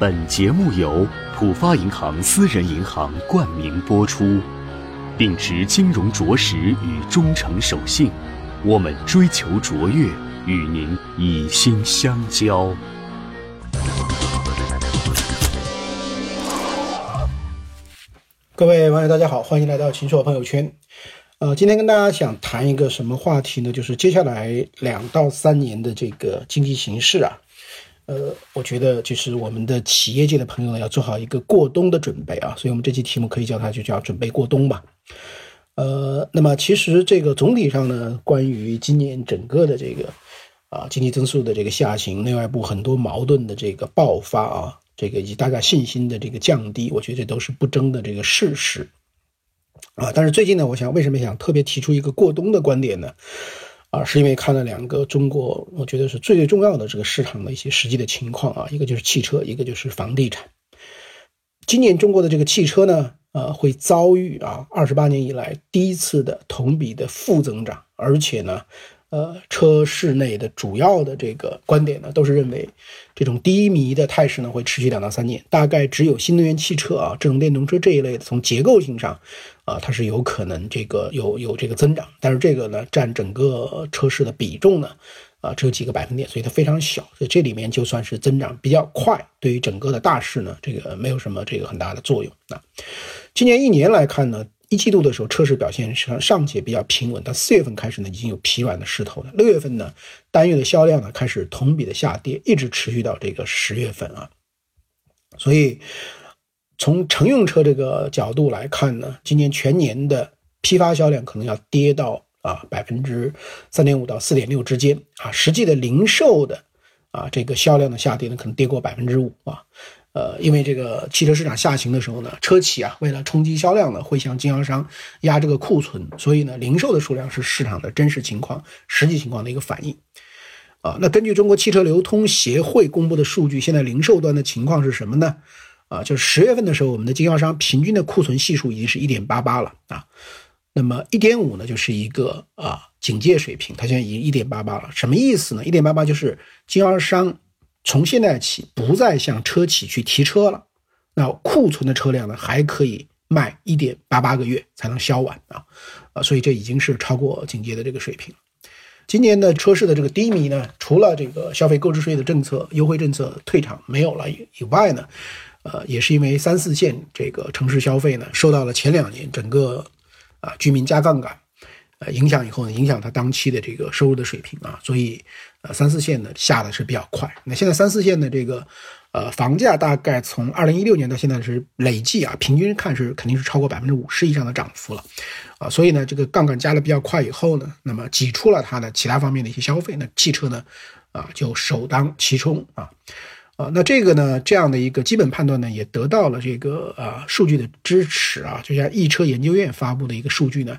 本节目由浦发银行私人银行冠名播出，秉持金融着实与忠诚守信，我们追求卓越，与您以心相交。各位网友，大家好，欢迎来到秦朔朋友圈。呃，今天跟大家想谈一个什么话题呢？就是接下来两到三年的这个经济形势啊。呃，我觉得就是我们的企业界的朋友呢，要做好一个过冬的准备啊。所以，我们这期题目可以叫它就叫准备过冬吧。呃，那么其实这个总体上呢，关于今年整个的这个啊经济增速的这个下行，内外部很多矛盾的这个爆发啊。这个以及大家信心的这个降低，我觉得这都是不争的这个事实，啊，但是最近呢，我想为什么想特别提出一个过冬的观点呢？啊，是因为看了两个中国，我觉得是最最重要的这个市场的一些实际的情况啊，一个就是汽车，一个就是房地产。今年中国的这个汽车呢，呃，会遭遇啊二十八年以来第一次的同比的负增长，而且呢。呃，车市内的主要的这个观点呢，都是认为这种低迷的态势呢会持续两到三年，大概只有新能源汽车啊、智能电动车这一类的，从结构性上啊，它是有可能这个有有这个增长，但是这个呢占整个车市的比重呢啊只有几个百分点，所以它非常小，所以这里面就算是增长比较快，对于整个的大势呢，这个没有什么这个很大的作用啊。今年一年来看呢。一季度的时候，车市表现上尚且比较平稳，到四月份开始呢，已经有疲软的势头了。六月份呢，单月的销量呢开始同比的下跌，一直持续到这个十月份啊。所以，从乘用车这个角度来看呢，今年全年的批发销量可能要跌到啊百分之三点五到四点六之间啊，实际的零售的啊这个销量的下跌呢，可能跌过百分之五啊。呃，因为这个汽车市场下行的时候呢，车企啊为了冲击销量呢，会向经销商压这个库存，所以呢，零售的数量是市场的真实情况、实际情况的一个反应。啊，那根据中国汽车流通协会公布的数据，现在零售端的情况是什么呢？啊，就是十月份的时候，我们的经销商平均的库存系数已经是一点八八了啊，那么一点五呢，就是一个啊警戒水平，它现在已经一点八八了，什么意思呢？一点八八就是经销商。从现在起，不再向车企去提车了。那库存的车辆呢，还可以卖一点八八个月才能销完啊，啊，所以这已经是超过警戒的这个水平。今年的车市的这个低迷呢，除了这个消费购置税的政策优惠政策退场没有了以以外呢，呃，也是因为三四线这个城市消费呢，受到了前两年整个啊居民加杠杆。呃，影响以后呢，影响它当期的这个收入的水平啊，所以，呃，三四线呢下的是比较快。那现在三四线的这个，呃，房价大概从二零一六年到现在是累计啊，平均看是肯定是超过百分之五十以上的涨幅了，啊，所以呢，这个杠杆加的比较快以后呢，那么挤出了它的其他方面的一些消费，那汽车呢，啊，就首当其冲啊，啊，那这个呢，这样的一个基本判断呢，也得到了这个呃数据的支持啊，就像易车研究院发布的一个数据呢。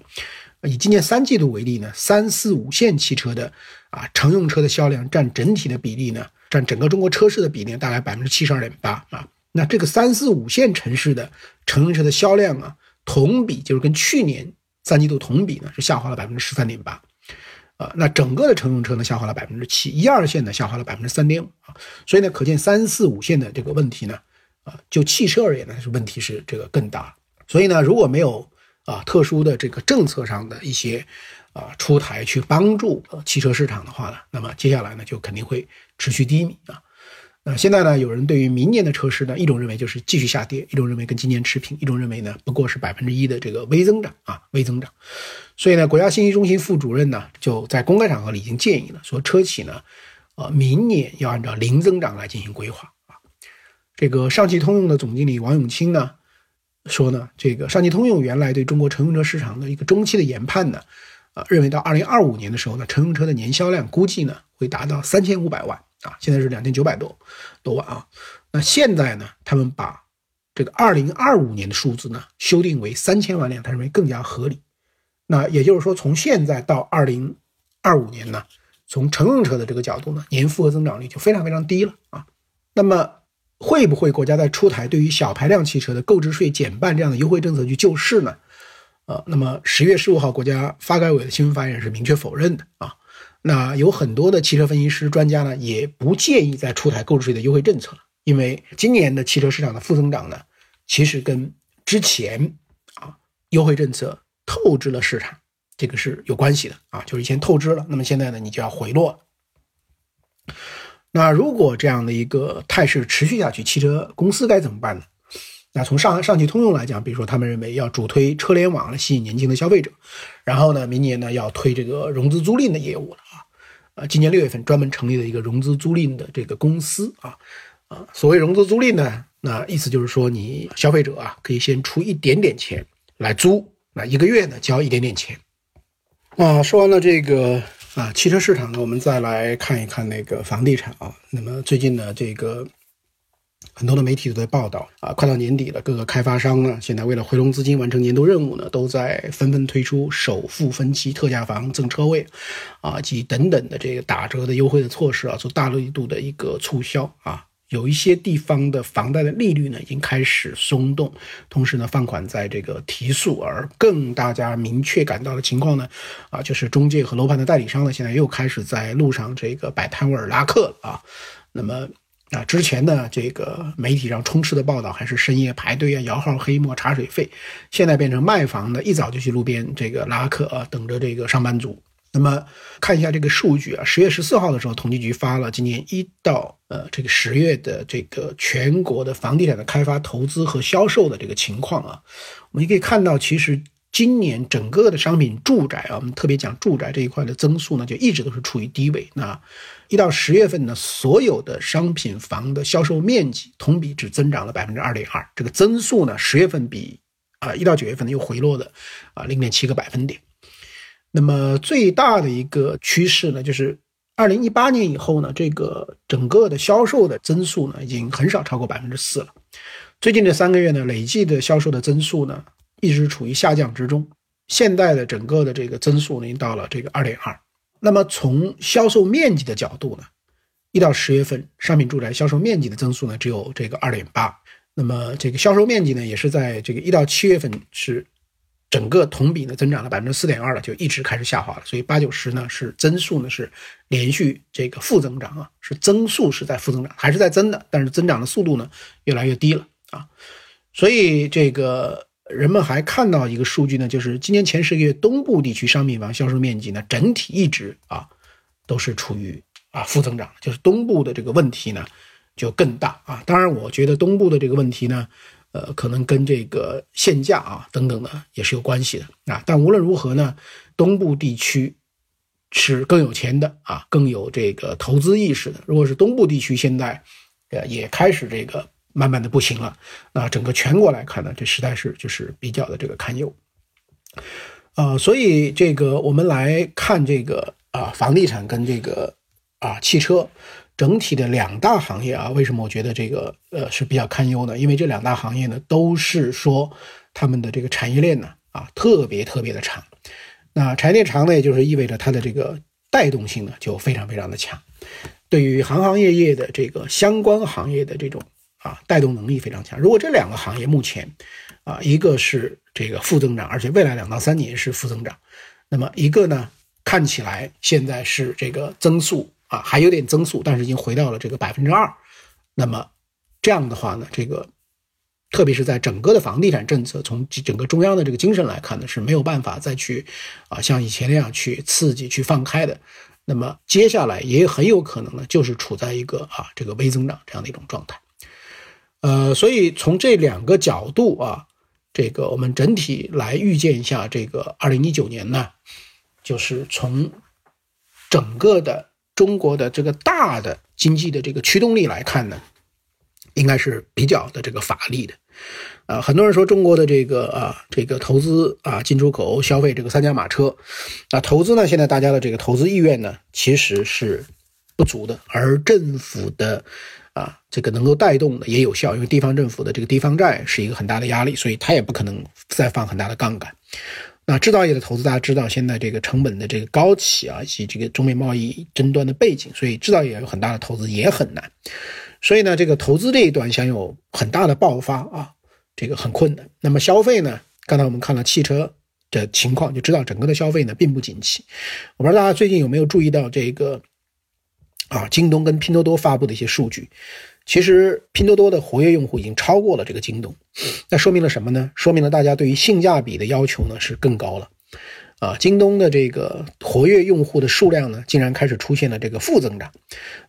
以今年三季度为例呢，三四五线汽车的啊乘用车的销量占整体的比例呢，占整个中国车市的比例大概百分之七十二点八啊。那这个三四五线城市的乘用车的销量啊，同比就是跟去年三季度同比呢是下滑了百分之十三点八啊。那整个的乘用车呢下滑了百分之七，一二线呢下滑了百分之三点五啊。所以呢，可见三四五线的这个问题呢，啊，就汽车而言呢是问题是这个更大。所以呢，如果没有啊，特殊的这个政策上的一些啊出台去帮助呃汽车市场的话呢，那么接下来呢就肯定会持续低迷啊。那现在呢，有人对于明年的车市呢，一种认为就是继续下跌，一种认为跟今年持平，一种认为呢不过是百分之一的这个微增长啊，微增长。所以呢，国家信息中心副主任呢就在公开场合里已经建议了，说车企呢，呃，明年要按照零增长来进行规划啊。这个上汽通用的总经理王永清呢。说呢，这个上汽通用原来对中国乘用车市场的一个中期的研判呢，认为到二零二五年的时候呢，乘用车的年销量估计呢会达到三千五百万啊，现在是两千九百多多万啊。那现在呢，他们把这个二零二五年的数字呢修订为三千万辆，他认为更加合理。那也就是说，从现在到二零二五年呢，从乘用车的这个角度呢，年复合增长率就非常非常低了啊。那么。会不会国家在出台对于小排量汽车的购置税减半这样的优惠政策去救市呢？呃，那么十月十五号，国家发改委的新闻发言人是明确否认的啊。那有很多的汽车分析师、专家呢，也不建议再出台购置税的优惠政策了，因为今年的汽车市场的负增长呢，其实跟之前啊优惠政策透支了市场，这个是有关系的啊，就是以前透支了，那么现在呢你就要回落。那如果这样的一个态势持续下去，汽车公司该怎么办呢？那从上上汽通用来讲，比如说他们认为要主推车联网来吸引年轻的消费者，然后呢，明年呢要推这个融资租赁的业务了啊，呃，今年六月份专门成立了一个融资租赁的这个公司啊，啊，所谓融资租赁呢，那意思就是说你消费者啊可以先出一点点钱来租，那一个月呢交一点点钱。啊，说完了这个啊汽车市场呢，我们再来看一看那个房地产啊，那么最近呢这个。很多的媒体都在报道啊，快到年底了，各个开发商呢，现在为了回笼资金、完成年度任务呢，都在纷纷推出首付分期、特价房、赠车位，啊及等等的这个打折的优惠的措施啊，做大力度的一个促销啊。有一些地方的房贷的利率呢，已经开始松动，同时呢，放款在这个提速，而更大家明确感到的情况呢，啊，就是中介和楼盘的代理商呢，现在又开始在路上这个摆摊位拉客了啊，那么。啊，之前呢，这个媒体上充斥的报道还是深夜排队啊、摇号、黑幕、茶水费，现在变成卖房的，一早就去路边这个拉客啊，等着这个上班族。那么看一下这个数据啊，十月十四号的时候，统计局发了今年一到呃这个十月的这个全国的房地产的开发投资和销售的这个情况啊，我们可以看到，其实。今年整个的商品住宅啊，我们特别讲住宅这一块的增速呢，就一直都是处于低位。那一到十月份呢，所有的商品房的销售面积同比只增长了百分之二点二，这个增速呢，十月份比啊一到九月份呢又回落了啊零点七个百分点。那么最大的一个趋势呢，就是二零一八年以后呢，这个整个的销售的增速呢，已经很少超过百分之四了。最近这三个月呢，累计的销售的增速呢。一直处于下降之中，现在的整个的这个增速呢，已经到了这个二点二。那么从销售面积的角度呢，一到十月份商品住宅销售面积的增速呢，只有这个二点八。那么这个销售面积呢，也是在这个一到七月份是整个同比呢增长了百分之四点二了，就一直开始下滑了。所以八九十呢是增速呢是连续这个负增长啊，是增速是在负增长，还是在增的，但是增长的速度呢越来越低了啊。所以这个。人们还看到一个数据呢，就是今年前十个月东部地区商品房销售面积呢，整体一直啊都是处于啊负增长，就是东部的这个问题呢就更大啊。当然，我觉得东部的这个问题呢，呃，可能跟这个限价啊等等的也是有关系的啊。但无论如何呢，东部地区是更有钱的啊，更有这个投资意识的。如果是东部地区现在呃也开始这个。慢慢的不行了，那整个全国来看呢，这实在是就是比较的这个堪忧，呃，所以这个我们来看这个啊，房地产跟这个啊汽车整体的两大行业啊，为什么我觉得这个呃是比较堪忧呢？因为这两大行业呢，都是说他们的这个产业链呢啊特别特别的长，那产业链长呢，也就是意味着它的这个带动性呢就非常非常的强，对于行行业业的这个相关行业的这种。啊，带动能力非常强。如果这两个行业目前，啊，一个是这个负增长，而且未来两到三年是负增长，那么一个呢，看起来现在是这个增速啊，还有点增速，但是已经回到了这个百分之二。那么这样的话呢，这个特别是在整个的房地产政策从整个中央的这个精神来看呢，是没有办法再去啊像以前那样去刺激去放开的。那么接下来也很有可能呢，就是处在一个啊这个微增长这样的一种状态。呃，所以从这两个角度啊，这个我们整体来预见一下，这个二零一九年呢，就是从整个的中国的这个大的经济的这个驱动力来看呢，应该是比较的这个乏力的。啊，很多人说中国的这个啊，这个投资啊，进出口、消费这个三驾马车，啊，投资呢，现在大家的这个投资意愿呢，其实是不足的，而政府的。啊，这个能够带动的也有效，因为地方政府的这个地方债是一个很大的压力，所以它也不可能再放很大的杠杆。那制造业的投资，大家知道现在这个成本的这个高企啊，以及这个中美贸易争端的背景，所以制造业有很大的投资也很难。所以呢，这个投资这一端想有很大的爆发啊，这个很困难。那么消费呢，刚才我们看了汽车的情况，就知道整个的消费呢并不景气。我不知道大家最近有没有注意到这个。啊，京东跟拼多多发布的一些数据，其实拼多多的活跃用户已经超过了这个京东，那说明了什么呢？说明了大家对于性价比的要求呢是更高了。啊，京东的这个活跃用户的数量呢，竟然开始出现了这个负增长，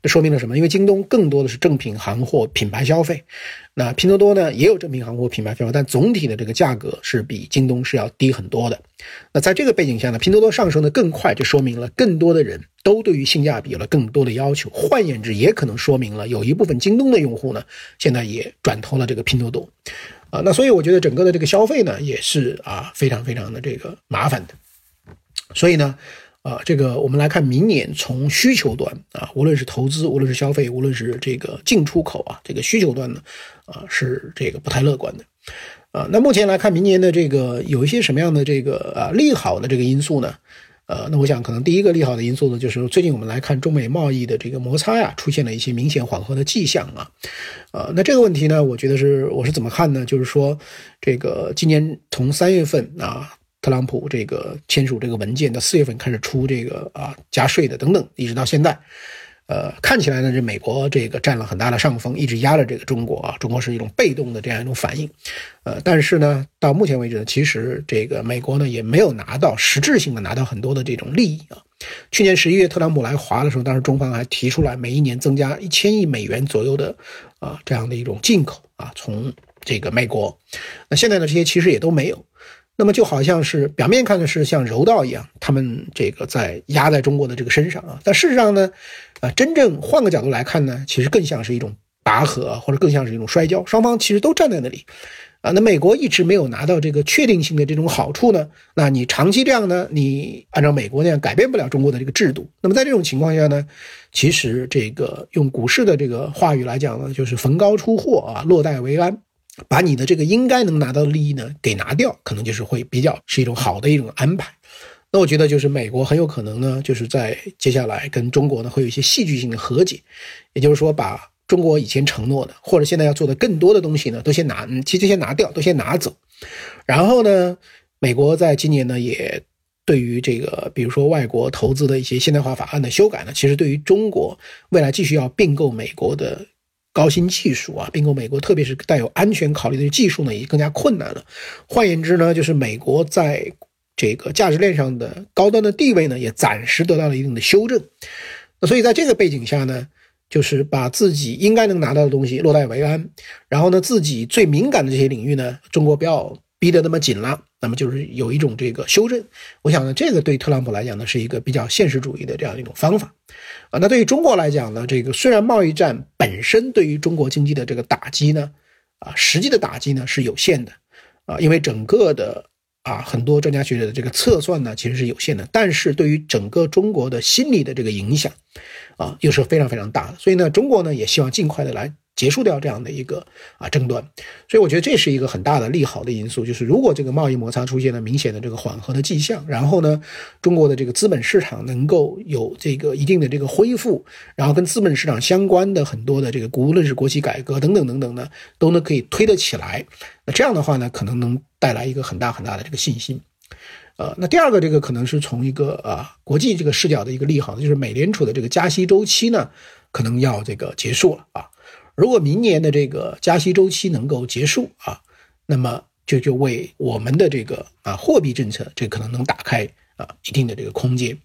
这说明了什么？因为京东更多的是正品行货品牌消费，那拼多多呢也有正品行货品牌消费，但总体的这个价格是比京东是要低很多的。那在这个背景下呢，拼多多上升的更快，就说明了更多的人都对于性价比有了更多的要求。换言之，也可能说明了有一部分京东的用户呢，现在也转投了这个拼多多。啊，那所以我觉得整个的这个消费呢，也是啊非常非常的这个麻烦的。所以呢，啊，这个我们来看明年从需求端啊，无论是投资，无论是消费，无论是这个进出口啊，这个需求端呢，啊，是这个不太乐观的，啊，那目前来看明年的这个有一些什么样的这个啊利好的这个因素呢？呃，那我想可能第一个利好的因素呢，就是最近我们来看中美贸易的这个摩擦呀，出现了一些明显缓和的迹象啊，呃，那这个问题呢，我觉得是我是怎么看呢？就是说，这个今年从三月份啊。特朗普这个签署这个文件，到四月份开始出这个啊加税的等等，一直到现在，呃，看起来呢，这美国这个占了很大的上风，一直压着这个中国啊，中国是一种被动的这样一种反应，呃，但是呢，到目前为止呢，其实这个美国呢也没有拿到实质性的拿到很多的这种利益啊。去年十一月特朗普来华的时候，当时中方还提出来每一年增加一千亿美元左右的啊这样的一种进口啊，从这个美国，那现在呢，这些其实也都没有。那么就好像是表面看的是像柔道一样，他们这个在压在中国的这个身上啊，但事实上呢，啊，真正换个角度来看呢，其实更像是一种拔河，或者更像是一种摔跤，双方其实都站在那里，啊，那美国一直没有拿到这个确定性的这种好处呢，那你长期这样呢，你按照美国那样改变不了中国的这个制度，那么在这种情况下呢，其实这个用股市的这个话语来讲呢，就是逢高出货啊，落袋为安。把你的这个应该能拿到的利益呢给拿掉，可能就是会比较是一种好的一种安排。那我觉得就是美国很有可能呢，就是在接下来跟中国呢会有一些戏剧性的和解，也就是说把中国以前承诺的或者现在要做的更多的东西呢都先拿，嗯其实先拿掉，都先拿走。然后呢，美国在今年呢也对于这个比如说外国投资的一些现代化法案的修改呢，其实对于中国未来继续要并购美国的。高新技术啊，并购美国，特别是带有安全考虑的技术呢，也更加困难了。换言之呢，就是美国在这个价值链上的高端的地位呢，也暂时得到了一定的修正。那所以在这个背景下呢，就是把自己应该能拿到的东西落袋为安，然后呢，自己最敏感的这些领域呢，中国不要逼得那么紧了。那么就是有一种这个修正，我想呢，这个对特朗普来讲呢，是一个比较现实主义的这样一种方法，啊，那对于中国来讲呢，这个虽然贸易战本身对于中国经济的这个打击呢，啊，实际的打击呢是有限的，啊，因为整个的啊很多专家学者的这个测算呢其实是有限的，但是对于整个中国的心理的这个影响，啊，又是非常非常大的，所以呢，中国呢也希望尽快的来。结束掉这样的一个啊争端，所以我觉得这是一个很大的利好的因素。就是如果这个贸易摩擦出现了明显的这个缓和的迹象，然后呢，中国的这个资本市场能够有这个一定的这个恢复，然后跟资本市场相关的很多的这个无论是国企改革等等等等呢，都能可以推得起来。那这样的话呢，可能能带来一个很大很大的这个信心。呃，那第二个这个可能是从一个啊国际这个视角的一个利好，就是美联储的这个加息周期呢，可能要这个结束了啊。如果明年的这个加息周期能够结束啊，那么就就为我们的这个啊货币政策，这可能能打开啊一定的这个空间。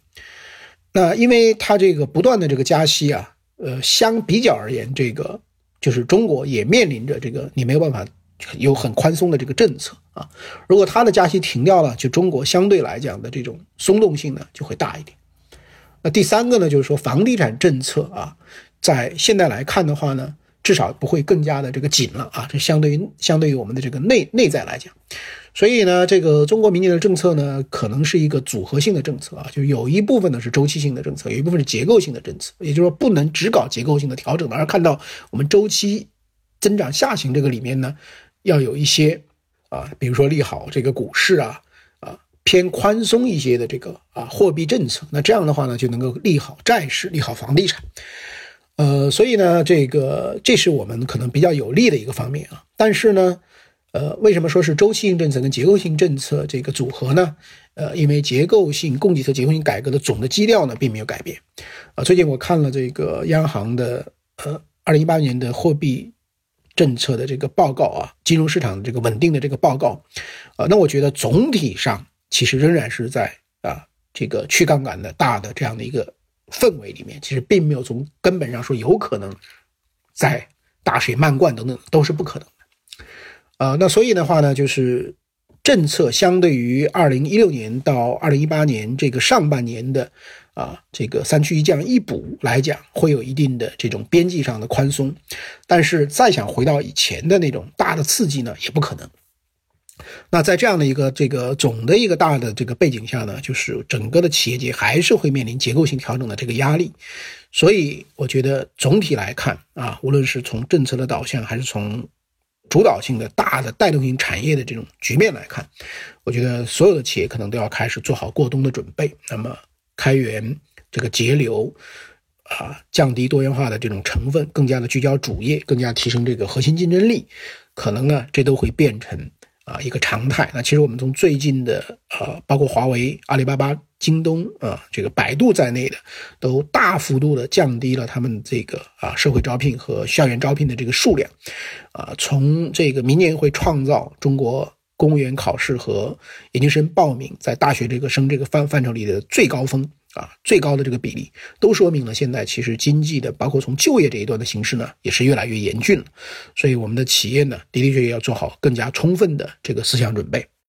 那因为它这个不断的这个加息啊，呃，相比较而言，这个就是中国也面临着这个你没有办法有很宽松的这个政策啊。如果它的加息停掉了，就中国相对来讲的这种松动性呢就会大一点。那第三个呢，就是说房地产政策啊，在现在来看的话呢。至少不会更加的这个紧了啊！这相对于相对于我们的这个内内在来讲，所以呢，这个中国明年的政策呢，可能是一个组合性的政策啊，就有一部分呢是周期性的政策，有一部分是结构性的政策，也就是说不能只搞结构性的调整，而看到我们周期增长下行这个里面呢，要有一些啊，比如说利好这个股市啊啊偏宽松一些的这个啊货币政策，那这样的话呢，就能够利好债市，利好房地产。呃，所以呢，这个这是我们可能比较有利的一个方面啊。但是呢，呃，为什么说是周期性政策跟结构性政策这个组合呢？呃，因为结构性供给侧结构性改革的总的基调呢并没有改变。啊，最近我看了这个央行的呃二零一八年的货币政策的这个报告啊，金融市场这个稳定的这个报告，啊，那我觉得总体上其实仍然是在啊这个去杠杆的大的这样的一个氛围里面，其实并没有从根本上说有可能在大水漫灌等等都是不可能的，啊，那所以的话呢，就是政策相对于二零一六年到二零一八年这个上半年的。啊，这个三区一降一补来讲，会有一定的这种边际上的宽松，但是再想回到以前的那种大的刺激呢，也不可能。那在这样的一个这个总的一个大的这个背景下呢，就是整个的企业界还是会面临结构性调整的这个压力，所以我觉得总体来看啊，无论是从政策的导向，还是从主导性的大的带动性产业的这种局面来看，我觉得所有的企业可能都要开始做好过冬的准备。那么。开源这个节流啊，降低多元化的这种成分，更加的聚焦主业，更加提升这个核心竞争力，可能呢，这都会变成啊一个常态。那其实我们从最近的呃，包括华为、阿里巴巴、京东啊，这个百度在内的，都大幅度的降低了他们这个啊社会招聘和校园招聘的这个数量，啊，从这个明年会创造中国。公务员考试和研究生报名在大学这个生这个范范畴里的最高峰啊，最高的这个比例，都说明了现在其实经济的，包括从就业这一段的形势呢，也是越来越严峻了。所以我们的企业呢，的的确确要做好更加充分的这个思想准备。